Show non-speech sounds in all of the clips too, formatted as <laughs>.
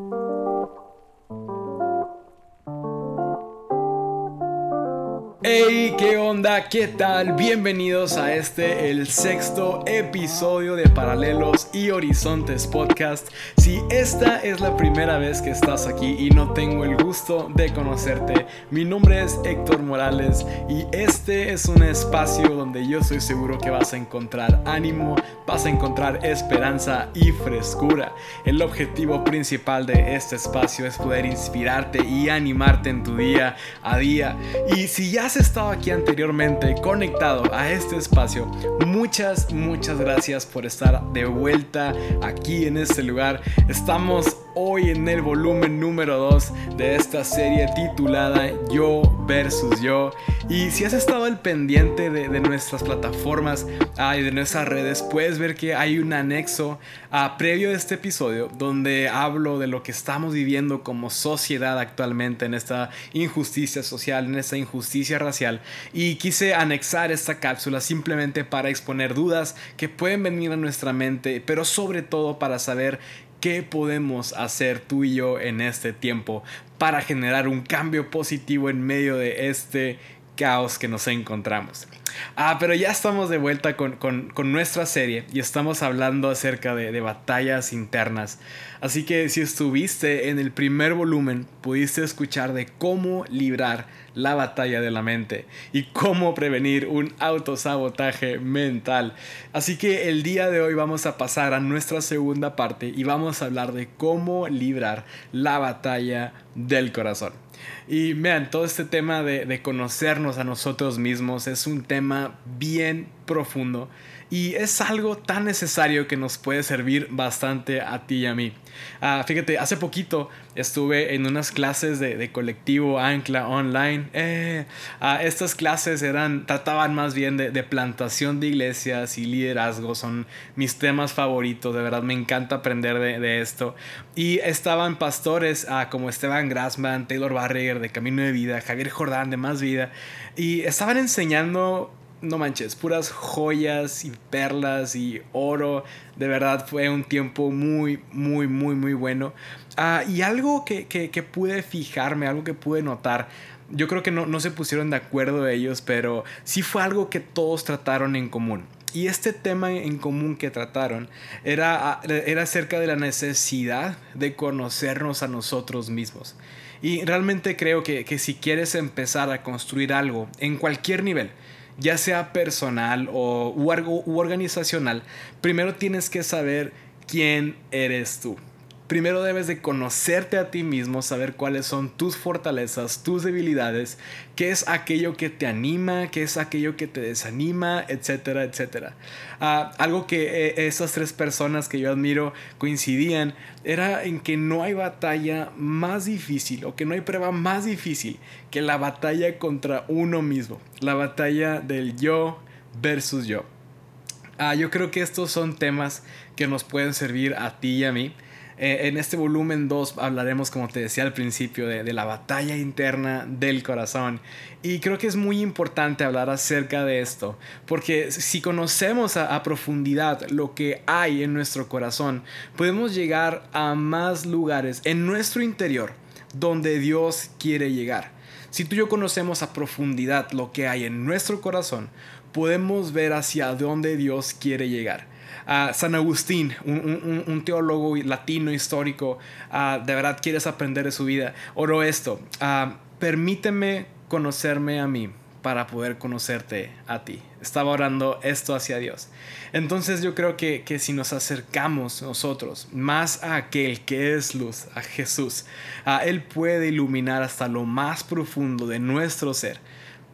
Thank you. Hey, ¿qué onda? ¿Qué tal? Bienvenidos a este, el sexto episodio de Paralelos y Horizontes Podcast. Si esta es la primera vez que estás aquí y no tengo el gusto de conocerte, mi nombre es Héctor Morales y este es un espacio donde yo estoy seguro que vas a encontrar ánimo, vas a encontrar esperanza y frescura. El objetivo principal de este espacio es poder inspirarte y animarte en tu día a día. Y si ya estado aquí anteriormente conectado a este espacio, muchas, muchas gracias por estar de vuelta aquí en este lugar. Estamos hoy en el volumen número 2 de esta serie titulada Yo versus Yo. Y si has estado al pendiente de, nuestras plataformas ah, y de nuestras redes, puedes ver que hay un anexo ah, previo a este episodio donde hablo de lo que estamos viviendo como sociedad actualmente en esta injusticia social, en esta injusticia racial. Y quise anexar esta cápsula simplemente para exponer dudas que pueden venir a nuestra mente, pero sobre todo para saber qué podemos hacer tú y yo en este tiempo para generar un cambio positivo en medio de este caos que nos encontramos. Ah, pero ya estamos de vuelta con, nuestra serie y estamos hablando acerca de, de, batallas internas. Así que si estuviste en el primer volumen, pudiste escuchar de cómo librar la batalla de la mente y cómo prevenir un autosabotaje mental. Así que el día de hoy vamos a pasar a nuestra segunda parte y vamos a hablar de cómo librar la batalla del corazón. Y vean, todo este tema de, de conocernos a nosotros mismos es un tema bien profundo y es algo tan necesario que nos puede servir bastante a ti y a mí. Ah, fíjate, hace poquito estuve en unas clases de, colectivo Ancla Online. Eh, ah, estas clases eran, trataban más bien de, plantación de iglesias y liderazgo. Son mis temas favoritos. De verdad, me encanta aprender de, esto. Y estaban pastores ah, como Esteban Grassman, Taylor Barriger de Camino de Vida, Javier Jordán de Más Vida. Y estaban enseñando no manches, puras joyas y perlas y oro. De verdad fue un tiempo muy, muy, muy, muy bueno. Ah, y algo que, pude fijarme, algo que pude notar. Yo creo que no, no se pusieron de acuerdo ellos, pero sí fue algo que todos trataron en común. Y este tema en común que trataron era, era acerca de la necesidad de conocernos a nosotros mismos. Y realmente creo que, que si quieres empezar a construir algo en cualquier nivel, ya sea personal o u, organizacional, primero tienes que saber quién eres tú primero debes de conocerte a ti mismo, saber cuáles son tus fortalezas, tus debilidades, qué es aquello que te anima, qué es aquello que te desanima, etcétera, etcétera. Ah, algo que eh, esas tres personas que yo admiro coincidían era en que no hay batalla más difícil o que no hay prueba más difícil que la batalla contra uno mismo, la batalla del yo versus yo. Ah, yo creo que estos son temas que nos pueden servir a ti y a mí. Eh, en este volumen 2 hablaremos, como te decía al principio, de, la batalla interna del corazón. Y creo que es muy importante hablar acerca de esto, porque si conocemos a, profundidad lo que hay en nuestro corazón, podemos llegar a más lugares en nuestro interior donde Dios quiere llegar. Si tú y yo conocemos a profundidad lo que hay en nuestro corazón, podemos ver hacia dónde Dios quiere llegar. San Agustín, un, teólogo latino histórico, de verdad quieres aprender de su vida, oro esto, permíteme conocerme a mí para poder conocerte a ti. Estaba orando esto hacia Dios. Entonces yo creo que, que, si nos acercamos nosotros más a aquel que es luz, a Jesús, a Él puede iluminar hasta lo más profundo de nuestro ser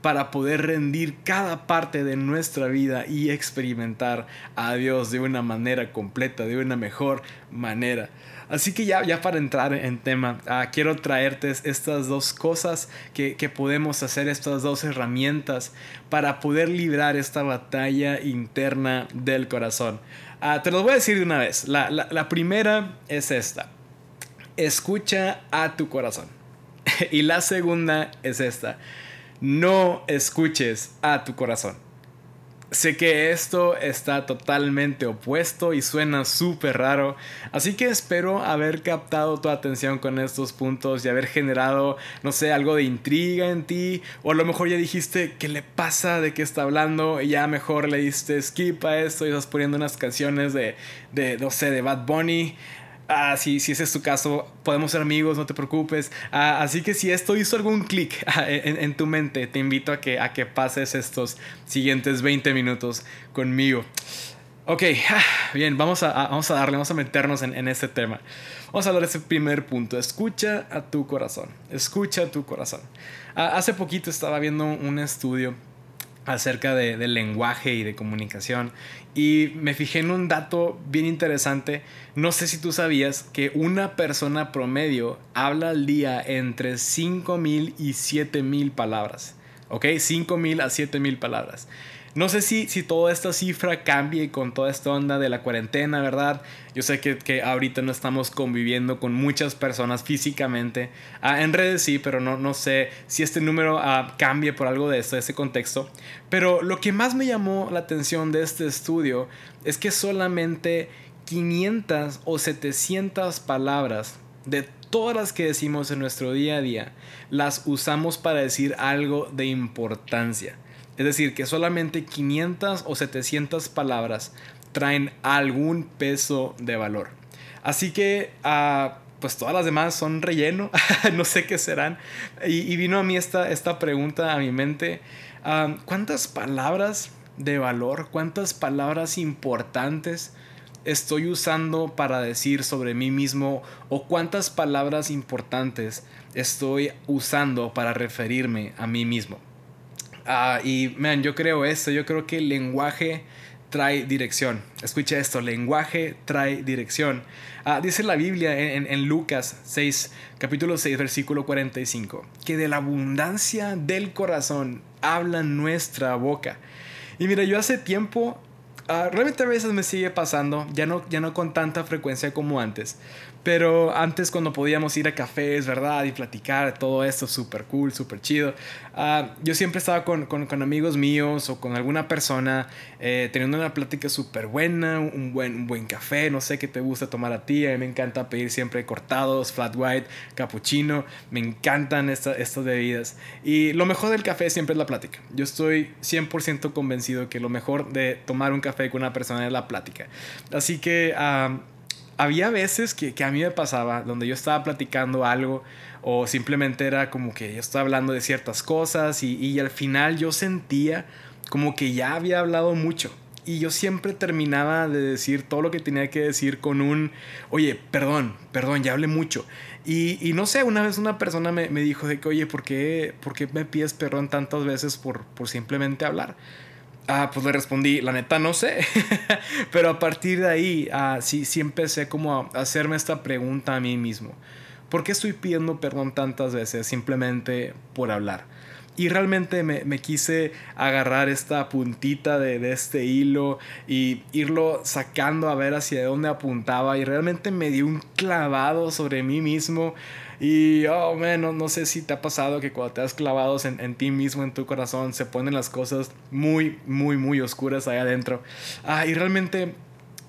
para poder rendir cada parte de nuestra vida y experimentar a Dios de una manera completa, de una mejor manera. Así que ya, ya para entrar en tema, ah, quiero traerte estas dos cosas que, podemos hacer, estas dos herramientas para poder librar esta batalla interna del corazón. Ah, te lo voy a decir de una vez. La, la primera es esta. Escucha a tu corazón. <laughs> y la segunda es esta no escuches a tu corazón. Sé que esto está totalmente opuesto y suena súper raro, así que espero haber captado tu atención con estos puntos y haber generado, no sé, algo de intriga en ti, o a lo mejor ya dijiste qué le pasa, de qué está hablando, y ya mejor le diste skip a esto y estás poniendo unas canciones de, de no sé, de Bad Bunny. Ah, si, si ese es tu caso, podemos ser amigos, no te preocupes. Ah, así que si esto hizo algún clic <laughs> ah, en, tu mente, te invito a que, a que pases estos siguientes 20 minutos conmigo. Ok, ah, bien, vamos a, vamos a darle, vamos a meternos en, en este tema. Vamos a hablar de ese primer punto. Escucha a tu corazón. Escucha a tu corazón. hace poquito estaba viendo un estudio acerca de, del lenguaje y de comunicación y me fijé en un dato bien interesante. No sé si tú sabías que una persona promedio habla al día entre 5.000 y 7.000 palabras. ¿Ok? 5.000 a 7.000 palabras. No sé si, si toda esta cifra cambie con toda esta onda de la cuarentena, ¿verdad? Yo sé que, que ahorita no estamos conviviendo con muchas personas físicamente. Ah, en redes sí, pero no, no sé si este número ah, cambie por algo de esto, de ese contexto. Pero lo que más me llamó la atención de este estudio es que solamente 500 o 700 palabras de todas las que decimos en nuestro día a día las usamos para decir algo de importancia. Es decir, que solamente 500 o 700 palabras traen algún peso de valor. Así que, ah, pues todas las demás son relleno, <laughs> no sé qué serán. Y, vino a mí esta, esta pregunta a mi mente, ah, ¿cuántas palabras de valor, cuántas palabras importantes estoy usando para decir sobre mí mismo o cuántas palabras importantes estoy usando para referirme a mí mismo? Ah, y, man, yo creo esto, yo creo que el lenguaje trae dirección. Escucha esto, lenguaje trae dirección. Ah, dice la Biblia en, en, Lucas 6, capítulo 6, versículo 45, que de la abundancia del corazón habla nuestra boca. Y mira, yo hace tiempo, uh, realmente a veces me sigue pasando, ya no, ya no con tanta frecuencia como antes, pero antes cuando podíamos ir a cafés, ¿verdad? Y platicar, todo esto súper cool, súper chido. Ah, yo siempre estaba con, con, amigos míos o con alguna persona eh, teniendo una plática súper buena, un buen, un buen café, no sé qué te gusta tomar a ti. A mí me encanta pedir siempre cortados, flat white, cappuccino. Me encantan estas bebidas. Y lo mejor del café siempre es la plática. Yo estoy 100% convencido que lo mejor de tomar un café con una persona es la plática. Así que... Uh, había veces que, a mí me pasaba donde yo estaba platicando algo o simplemente era como que yo estaba hablando de ciertas cosas y, y al final yo sentía como que ya había hablado mucho. Y yo siempre terminaba de decir todo lo que tenía que decir con un, oye, perdón, perdón, ya hablé mucho. Y, y no sé, una vez una persona me, me, dijo de que, oye, ¿por qué, ¿por qué me pides perdón tantas veces por, por simplemente hablar? Ah, pues le respondí, la neta no sé. <laughs> Pero a partir de ahí, ah, sí, sí empecé como a hacerme esta pregunta a mí mismo. ¿Por qué estoy pidiendo perdón tantas veces simplemente por hablar? Y realmente me, me quise agarrar esta puntita de, de, este hilo y irlo sacando a ver hacia dónde apuntaba. Y realmente me dio un clavado sobre mí mismo y, oh, man, no, sé si te ha pasado que cuando te has clavado en, en, ti mismo, en tu corazón, se ponen las cosas muy, muy, muy oscuras ahí adentro. Ah, y realmente,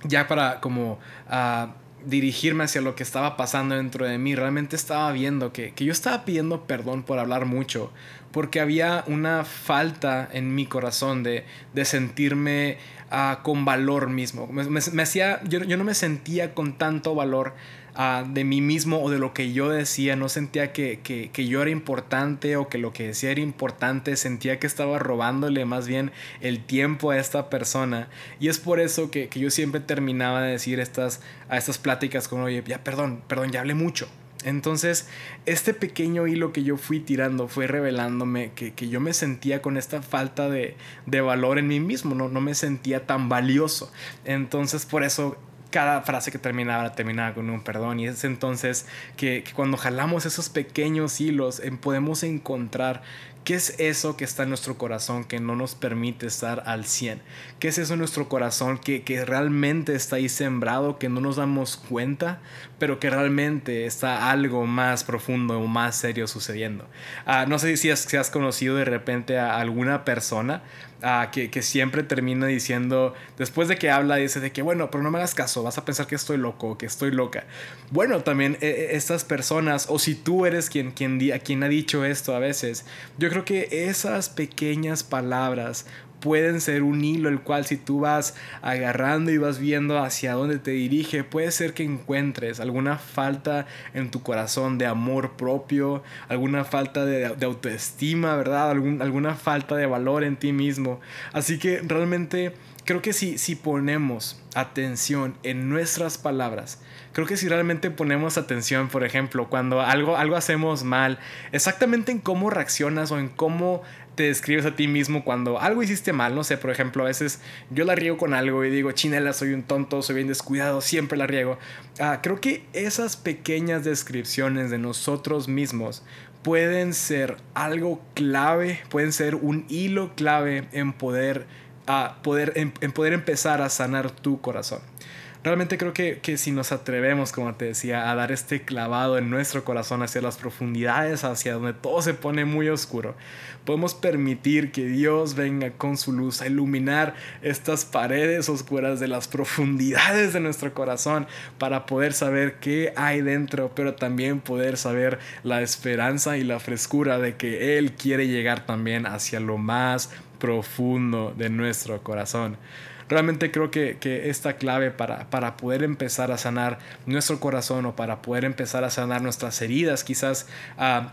ya para como... Ah, dirigirme hacia lo que estaba pasando dentro de mí, realmente estaba viendo que, que yo estaba pidiendo perdón por hablar mucho, porque había una falta en mi corazón de, de sentirme uh, con valor mismo. Me, me, hacía, yo, yo, no me sentía con tanto valor de mí mismo o de lo que yo decía, no sentía que, que, yo era importante o que lo que decía era importante, sentía que estaba robándole más bien el tiempo a esta persona. Y es por eso que, que yo siempre terminaba de decir estas, a estas pláticas como, oye, ya perdón, perdón, ya hablé mucho. Entonces, este pequeño hilo que yo fui tirando fue revelándome que, que yo me sentía con esta falta de, de, valor en mí mismo, no, no me sentía tan valioso. Entonces, por eso cada frase que terminaba terminaba con un perdón y es entonces que, cuando jalamos esos pequeños hilos podemos encontrar ¿Qué es eso que está en nuestro corazón que no nos permite estar al 100? ¿Qué es eso en nuestro corazón que, que realmente está ahí sembrado, que no nos damos cuenta, pero que realmente está algo más profundo o más serio sucediendo? Ah, no sé si has, si has conocido de repente a alguna persona que, que, siempre termina diciendo, después de que habla, dice de que, bueno, pero no me hagas caso, vas a pensar que estoy loco, que estoy loca. Bueno, también eh, eh, estas personas, o si tú eres quien, quien, quien ha dicho esto a veces, yo creo que esas pequeñas palabras pueden ser un hilo el cual si tú vas agarrando y vas viendo hacia dónde te dirige, puede ser que encuentres alguna falta en tu corazón de amor propio, alguna falta de, autoestima, ¿verdad? alguna falta de valor en ti mismo. Así que realmente creo que si, si ponemos atención en nuestras palabras, creo que si realmente ponemos atención, por ejemplo, cuando algo, algo hacemos mal, exactamente en cómo reaccionas o en cómo te describes a ti mismo cuando algo hiciste mal, no sé, por ejemplo, a veces yo la riego con algo y digo, chinela, soy un tonto, soy bien descuidado, siempre la riego. Ah, creo que esas pequeñas descripciones de nosotros mismos pueden ser algo clave, pueden ser un hilo clave en poder, ah, poder, en poder empezar a sanar tu corazón. Realmente creo que, que, si nos atrevemos, como te decía, a dar este clavado en nuestro corazón hacia las profundidades, hacia donde todo se pone muy oscuro, podemos permitir que Dios venga con su luz a iluminar estas paredes oscuras de las profundidades de nuestro corazón para poder saber qué hay dentro, pero también poder saber la esperanza y la frescura de que Él quiere llegar también hacia lo más profundo de nuestro corazón realmente creo que, esta clave para, para, poder empezar a sanar nuestro corazón o para poder empezar a sanar nuestras heridas, quizás... Uh,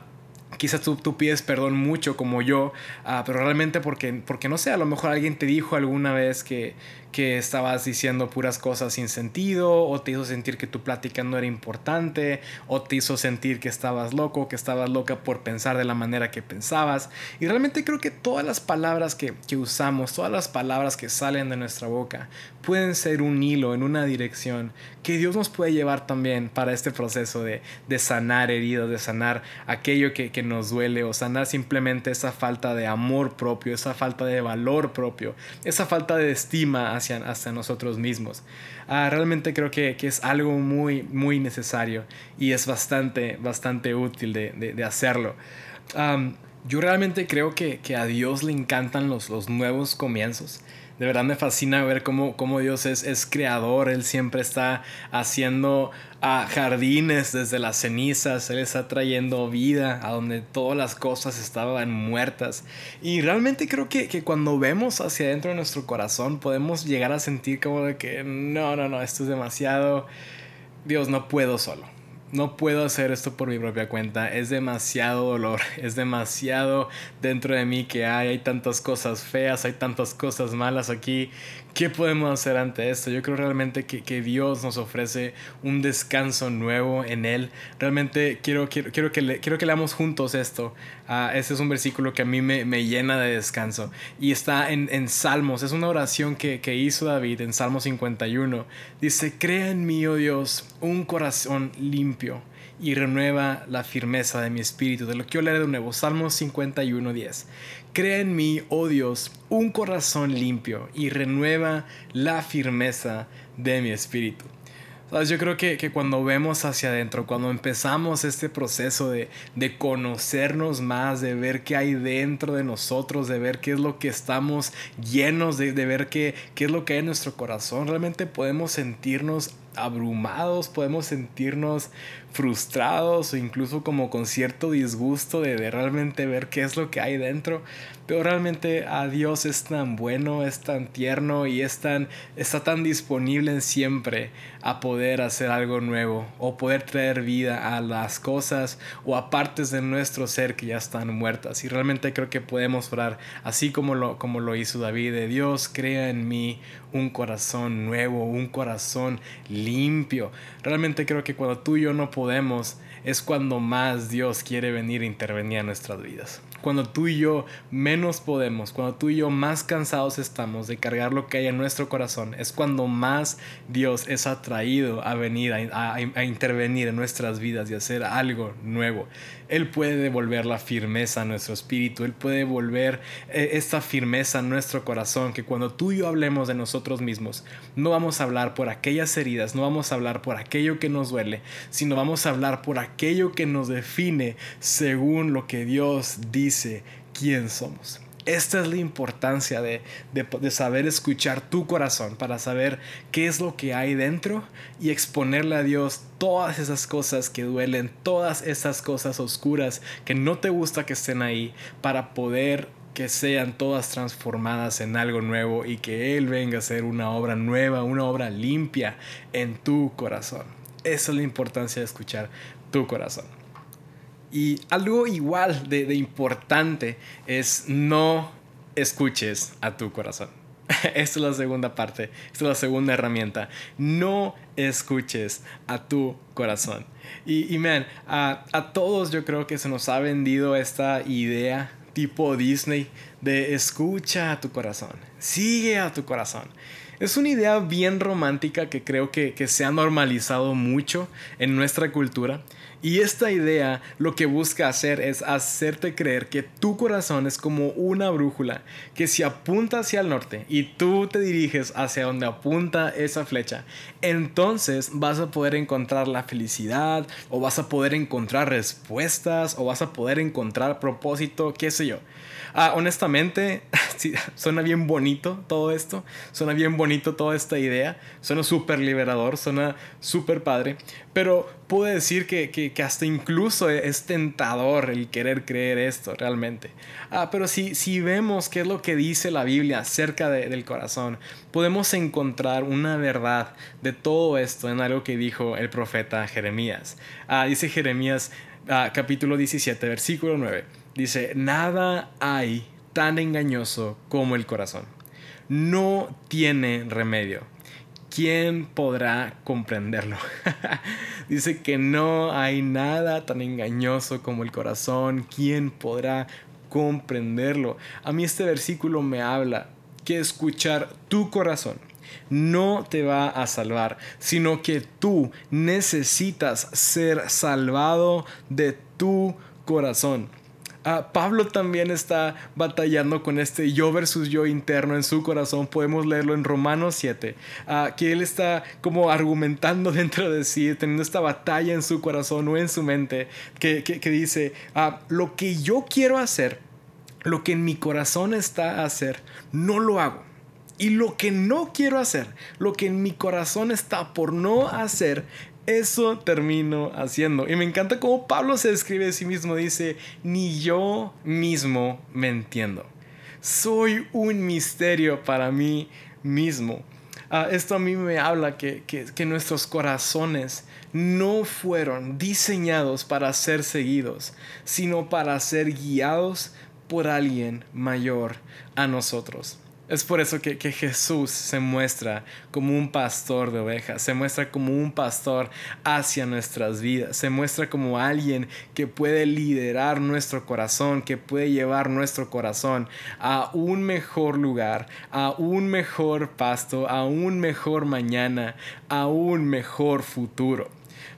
Quizás tú, pides perdón mucho como yo, uh, pero realmente porque, porque no sé, a lo mejor alguien te dijo alguna vez que, que estabas diciendo puras cosas sin sentido, o te hizo sentir que tu plática no era importante, o te hizo sentir que estabas loco, que estabas loca por pensar de la manera que pensabas. Y realmente creo que todas las palabras que, que usamos, todas las palabras que salen de nuestra boca, pueden ser un hilo en una dirección que Dios nos puede llevar también para este proceso de, de sanar heridas, de sanar aquello que, que nos duele, o sanar simplemente esa falta de amor propio, esa falta de valor propio, esa falta de estima nosotros mismos. Ah, realmente creo que, es algo muy, muy necesario y es bastante, bastante útil de, hacerlo. yo realmente creo que, a Dios le encantan los, los nuevos comienzos de verdad me fascina ver cómo, cómo Dios es, es, creador, Él siempre está haciendo a jardines desde las cenizas, Él está trayendo vida a donde todas las cosas estaban muertas. Y realmente creo que, que cuando vemos hacia adentro de nuestro corazón podemos llegar a sentir como de que no, no, no, esto es demasiado, Dios, no puedo solo no puedo hacer esto por mi propia cuenta. Es demasiado dolor, <laughs> es demasiado dentro de mí que hay, hay tantas cosas feas, hay tantas cosas malas aquí ¿Qué podemos hacer ante esto? Yo creo realmente que, que, Dios nos ofrece un descanso nuevo en Él. Realmente quiero, quiero, quiero, que, le, quiero que leamos juntos esto. Uh, este es un versículo que a mí me, me llena de descanso. Y está en, en Salmos. Es una oración que, que, hizo David en Salmo 51. Dice, crea en mí, oh Dios, un corazón limpio y renueva la firmeza de mi espíritu. De lo que yo leeré de nuevo. Salmos 51, 10. Crea en mí, oh Dios, un corazón limpio y renueva la firmeza de mi espíritu. Yo creo que, que, cuando vemos hacia adentro, cuando empezamos este proceso de, de, conocernos más, de ver qué hay dentro de nosotros, de ver qué es lo que estamos llenos, de, de ver qué, qué es lo que hay en nuestro corazón, realmente podemos sentirnos abrumados, podemos sentirnos frustrados o incluso como con cierto disgusto de, realmente ver qué es lo que hay dentro. Pero realmente a Dios es tan bueno, es tan tierno y es tan, está tan disponible en siempre a poder hacer algo nuevo o poder traer vida a las cosas o a partes de nuestro ser que ya están muertas. Y realmente creo que podemos orar así como lo, como lo hizo David, de Dios crea en mí un corazón nuevo, un corazón limpio. Realmente creo que cuando tú y yo no podemos, es cuando más Dios quiere venir a intervenir en nuestras vidas cuando tú y yo menos podemos, cuando tú y yo más cansados estamos de cargar lo que hay en nuestro corazón, es cuando más Dios es atraído a venir, a, a intervenir en nuestras vidas y hacer algo nuevo. Él puede devolver la firmeza a nuestro espíritu, Él puede devolver eh, esta firmeza a nuestro corazón, que cuando tú y yo hablemos de nosotros mismos, no vamos a hablar por aquellas heridas, no vamos a hablar por aquello que nos duele, sino vamos a hablar por aquello que nos define según lo que Dios dice quién somos. Esta es la importancia de, saber escuchar tu corazón para saber qué es lo que hay dentro y exponerle a Dios todas esas cosas que duelen, todas esas cosas oscuras que no te gusta que estén ahí para poder que sean todas transformadas en algo nuevo y que Él venga a ser una obra nueva, una obra limpia en tu corazón. Esa es la importancia de escuchar tu corazón. Y algo igual de, importante es no escuches a tu corazón. <laughs> Esta es la segunda parte, esta es la segunda herramienta. No escuches a tu corazón. Y, y a, a, todos yo creo que se nos ha vendido esta idea tipo Disney de escucha a tu corazón, sigue a tu corazón. Es una idea bien romántica que creo que, que se ha normalizado mucho en nuestra cultura. Y esta idea lo que busca hacer es hacerte creer que tu corazón es como una brújula, que si apunta hacia el norte y tú te diriges hacia donde apunta esa flecha, entonces vas a poder encontrar la felicidad o vas a poder encontrar respuestas o vas a poder encontrar propósito, qué sé yo. Ah, honestamente, <laughs> suena bien bonito todo esto, suena bien bonito toda esta idea, suena súper liberador, suena súper padre, pero puedo decir que, que, hasta incluso es tentador el querer creer esto realmente. Ah, pero si, si vemos qué es lo que dice la Biblia acerca del corazón, podemos encontrar una verdad de todo esto en algo que dijo el profeta Jeremías. Ah, dice Jeremías ah, capítulo 17, versículo 9. Dice, nada hay tan engañoso como el corazón. No tiene remedio ¿quién podrá comprenderlo? <laughs> Dice que no hay nada tan engañoso como el corazón, ¿quién podrá comprenderlo? A mí este versículo me habla que escuchar tu corazón no te va a salvar, sino que tú necesitas ser salvado de tu corazón. Ah, Pablo también está batallando con este yo versus yo interno en su corazón. Podemos leerlo en Romanos 7. Ah, que él está como argumentando <laughs> dentro de sí, teniendo esta batalla en su corazón o en su mente, que, dice, ah, lo que yo quiero hacer, lo que en mi corazón está a hacer, no lo hago. Y lo que no quiero hacer, lo que en mi corazón está por no hacer, eso termino haciendo. Y me encanta cómo Pablo se describe a sí mismo. Dice, ni yo mismo me entiendo. Soy un misterio para mí mismo. Ah, esto a mí me habla que, que nuestros corazones no fueron diseñados para ser seguidos, sino para ser guiados por alguien mayor a nosotros. Es por eso que, Jesús se muestra como un pastor de ovejas, se muestra como un pastor hacia nuestras vidas, se muestra como alguien que puede liderar nuestro corazón, que puede llevar nuestro corazón a un mejor lugar, a un mejor pasto, a un mejor mañana, a un mejor futuro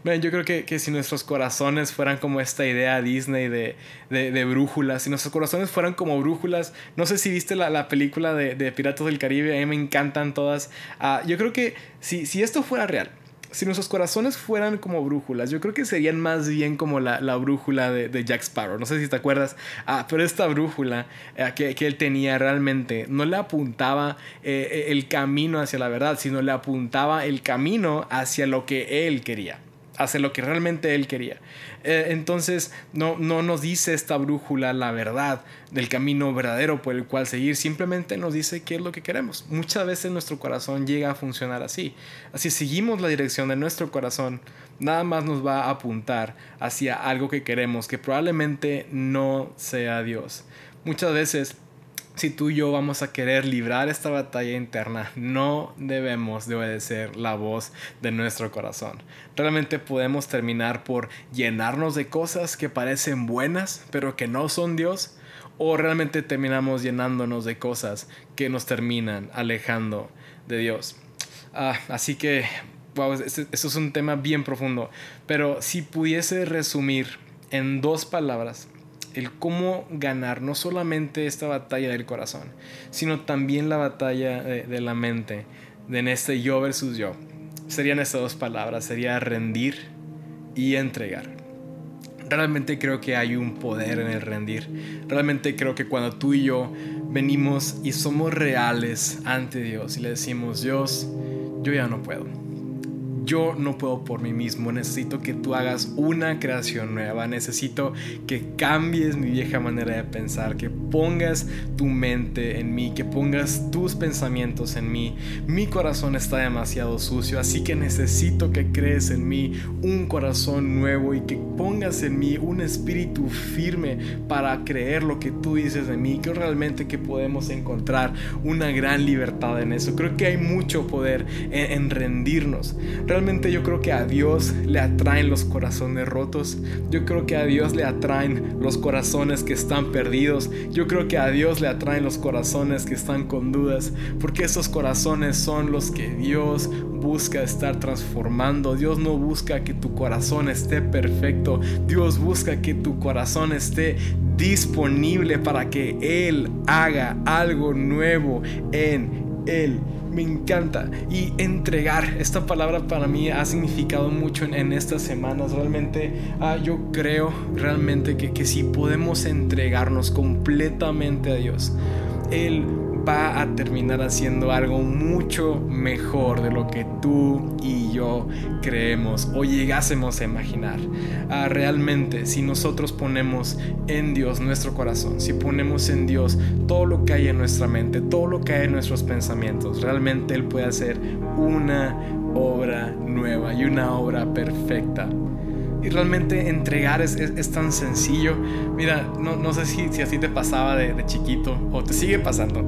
yo creo que, si nuestros corazones fueran como esta idea Disney de, de, brújulas, si nuestros corazones fueran como brújulas, no sé si viste la, película de, Piratas del Caribe, a mí me encantan todas. Ah, yo creo que si, si esto fuera real, si nuestros corazones fueran como brújulas, yo creo que serían más bien como la, la brújula de, Jack Sparrow. No sé si te acuerdas. Ah, pero esta brújula eh, que, que, él tenía realmente no le apuntaba eh, el camino hacia la verdad, sino le apuntaba el camino hacia lo que él quería hace lo que realmente él quería. Eh, entonces no, no nos dice esta brújula la verdad del camino verdadero por el cual seguir, simplemente nos dice qué es lo que queremos. Muchas veces nuestro corazón llega a funcionar así. Así seguimos la dirección de nuestro corazón, nada más nos va a apuntar hacia algo que queremos, que probablemente no sea Dios. Muchas veces si tú y yo vamos a querer librar esta batalla interna, no debemos de obedecer la voz de nuestro corazón. Realmente podemos terminar por llenarnos de cosas que parecen buenas, pero que no son Dios, o realmente terminamos llenándonos de cosas que nos terminan alejando de Dios. Ah, así que, wow, eso es un tema bien profundo, pero si pudiese resumir en dos palabras el cómo ganar no solamente esta batalla del corazón, sino también la batalla de, la mente, de en este yo versus yo, serían estas dos palabras, sería rendir y entregar. Realmente creo que hay un poder en el rendir. Realmente creo que cuando tú y yo venimos y somos reales ante Dios y le decimos, Dios, yo ya no puedo yo no puedo por mí mismo, necesito que tú hagas una creación nueva, necesito que cambies mi vieja manera de pensar, que pongas tu mente en mí, que pongas tus pensamientos en mí. Mi corazón está demasiado sucio, así que necesito que crees en mí un corazón nuevo y que pongas en mí un espíritu firme para creer lo que tú dices de mí. Creo realmente que podemos encontrar una gran libertad en eso. Creo que hay mucho poder en, rendirnos. Yo creo que a Dios le atraen los corazones rotos. Yo creo que a Dios le atraen los corazones que están perdidos. Yo creo que a Dios le atraen los corazones que están con dudas. Porque esos corazones son los que Dios busca estar transformando. Dios no busca que tu corazón esté perfecto. Dios busca que tu corazón esté disponible para que Él haga algo nuevo en Él me encanta. Y entregar, esta palabra para mí ha significado mucho en, estas semanas. Realmente ah, yo creo realmente que, que si podemos entregarnos completamente a Dios, Él va a terminar haciendo algo mucho mejor de lo que tú y yo creemos o llegásemos a imaginar. Ah, realmente, si nosotros ponemos en Dios nuestro corazón, si ponemos en Dios todo lo que hay en nuestra mente, todo lo que hay en nuestros pensamientos, realmente Él puede hacer una obra nueva y una obra perfecta y realmente entregar es, es, tan sencillo. Mira, no, no sé si, si, así te pasaba de, chiquito o te sigue pasando,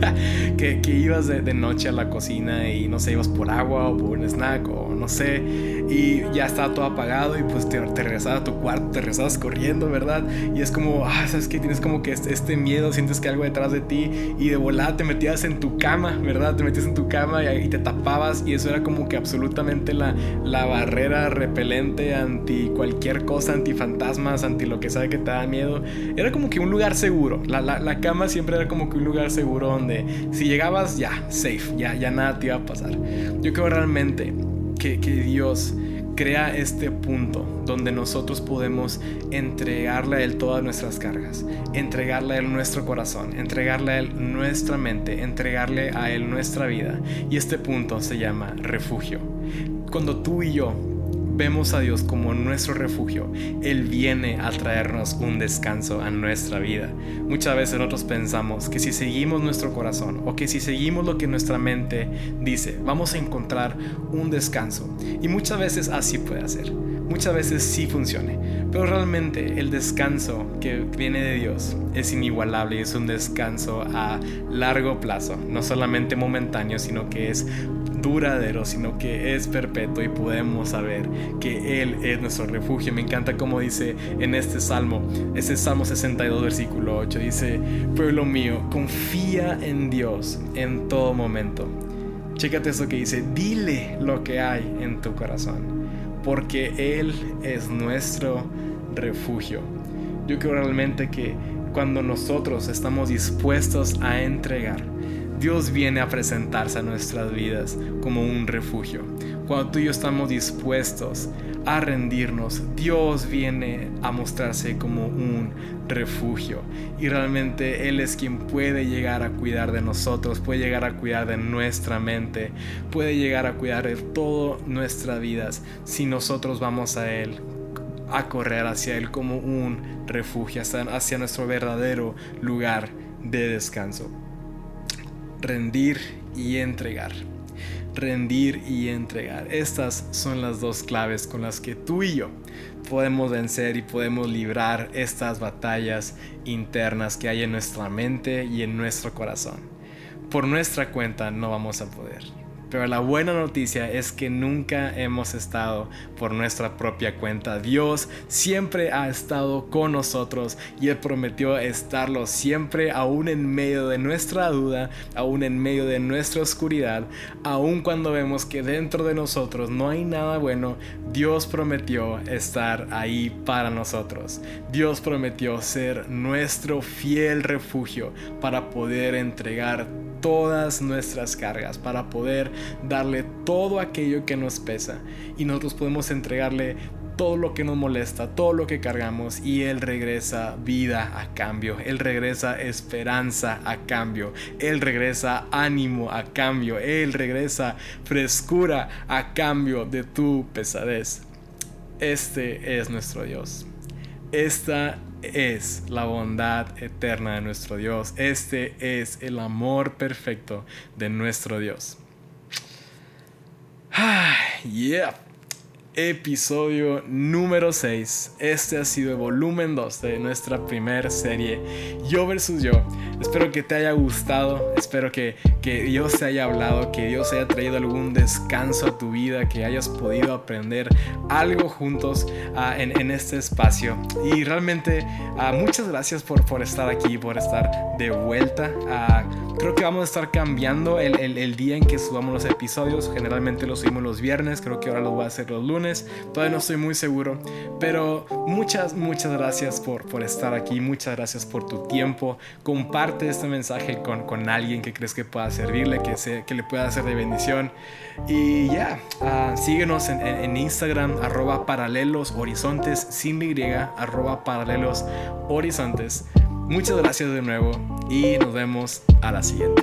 <laughs> que, que, ibas de, de, noche a la cocina y no sé, ibas por agua o por un snack o no sé, y ya estaba todo apagado y pues te, te a tu cuarto, te regresabas corriendo, ¿verdad? Y es como, ah, sabes que tienes como que este, este, miedo, sientes que algo detrás de ti y de volada te metías en tu cama, ¿verdad? Te metías en tu cama y, y te tapabas y eso era como que absolutamente la, la barrera repelente anti cualquier cosa, anti fantasmas, anti lo que sabe que te da miedo. Era como que un lugar seguro. La, cama siempre era como que un lugar seguro donde si llegabas ya, safe, ya, ya nada te iba a pasar. Yo creo realmente que, Dios crea este punto donde nosotros podemos entregarle a Él todas nuestras cargas, entregarle a Él nuestro corazón, entregarle a Él nuestra mente, entregarle a Él nuestra vida. Y este punto se llama refugio. Cuando tú y yo vemos a Dios como nuestro refugio, Él viene a traernos un descanso a nuestra vida. Muchas veces nosotros pensamos que si seguimos nuestro corazón o que si seguimos lo que nuestra mente dice, vamos a encontrar un descanso. Y muchas veces así puede ser. Muchas veces sí funcione. Pero realmente el descanso que viene de Dios es inigualable y es un descanso a largo plazo, no solamente momentáneo, sino que es duradero, sino que es perpetuo y podemos saber que Él es nuestro refugio. Me encanta como dice en este salmo, ese Salmo 62, versículo 8, dice, pueblo mío, confía en Dios en todo momento. Chécate eso que dice, dile lo que hay en tu corazón, porque Él es nuestro refugio. Yo creo realmente que cuando nosotros estamos dispuestos a entregar, Dios viene a presentarse a nuestras vidas como un refugio. Cuando tú y yo estamos dispuestos a rendirnos, Dios viene a mostrarse como un refugio. Y realmente Él es quien puede llegar a cuidar de nosotros, puede llegar a cuidar de nuestra mente, puede llegar a cuidar de todas nuestras vidas si nosotros vamos a Él a correr hacia Él como un refugio, hacia nuestro verdadero lugar de descanso rendir y entregar. Rendir y entregar. Estas son las dos claves con las que tú y yo podemos vencer y podemos librar estas batallas internas que hay en nuestra mente y en nuestro corazón. Por nuestra cuenta no vamos a poder. Pero la buena noticia es que nunca hemos estado por nuestra propia cuenta. Dios siempre ha estado con nosotros y Él prometió estarlo siempre, aún en medio de nuestra duda, aún en medio de nuestra oscuridad, aún cuando vemos que dentro de nosotros no hay nada bueno, Dios prometió estar ahí para nosotros. Dios prometió ser nuestro fiel refugio para poder entregar todas nuestras cargas, para poder darle todo aquello que nos pesa y nosotros podemos entregarle todo lo que nos molesta, todo lo que cargamos y Él regresa vida a cambio, Él regresa esperanza a cambio, Él regresa ánimo a cambio, Él regresa frescura a cambio de tu pesadez. Este es nuestro Dios. Esta es la bondad eterna de nuestro Dios. Este es el amor perfecto de nuestro Dios. Ah, yeah episodio número 6. Este ha sido el volumen 2 de nuestra primera serie Yo versus Yo. Espero que te haya gustado, espero que, que Dios te haya hablado, que Dios haya traído algún descanso a tu vida, que hayas podido aprender algo juntos ah, en, este espacio. Y realmente uh, muchas gracias por, por estar aquí, por estar de vuelta. Uh, creo que vamos a estar cambiando el, el, día en que subamos los episodios. Generalmente los subimos los viernes, creo que ahora lo voy a hacer los lunes Todavía no estoy muy seguro. Pero muchas, muchas gracias por, por estar aquí. Muchas gracias por tu tiempo. Comparte este mensaje con, con alguien que crees que pueda servirle, que, se, que le pueda hacer de bendición. Y ya, ah, síguenos en, en, Instagram, arroba paralelos horizontes, sin Y, arroba paralelos horizontes. Muchas gracias de nuevo y nos vemos a la siguiente.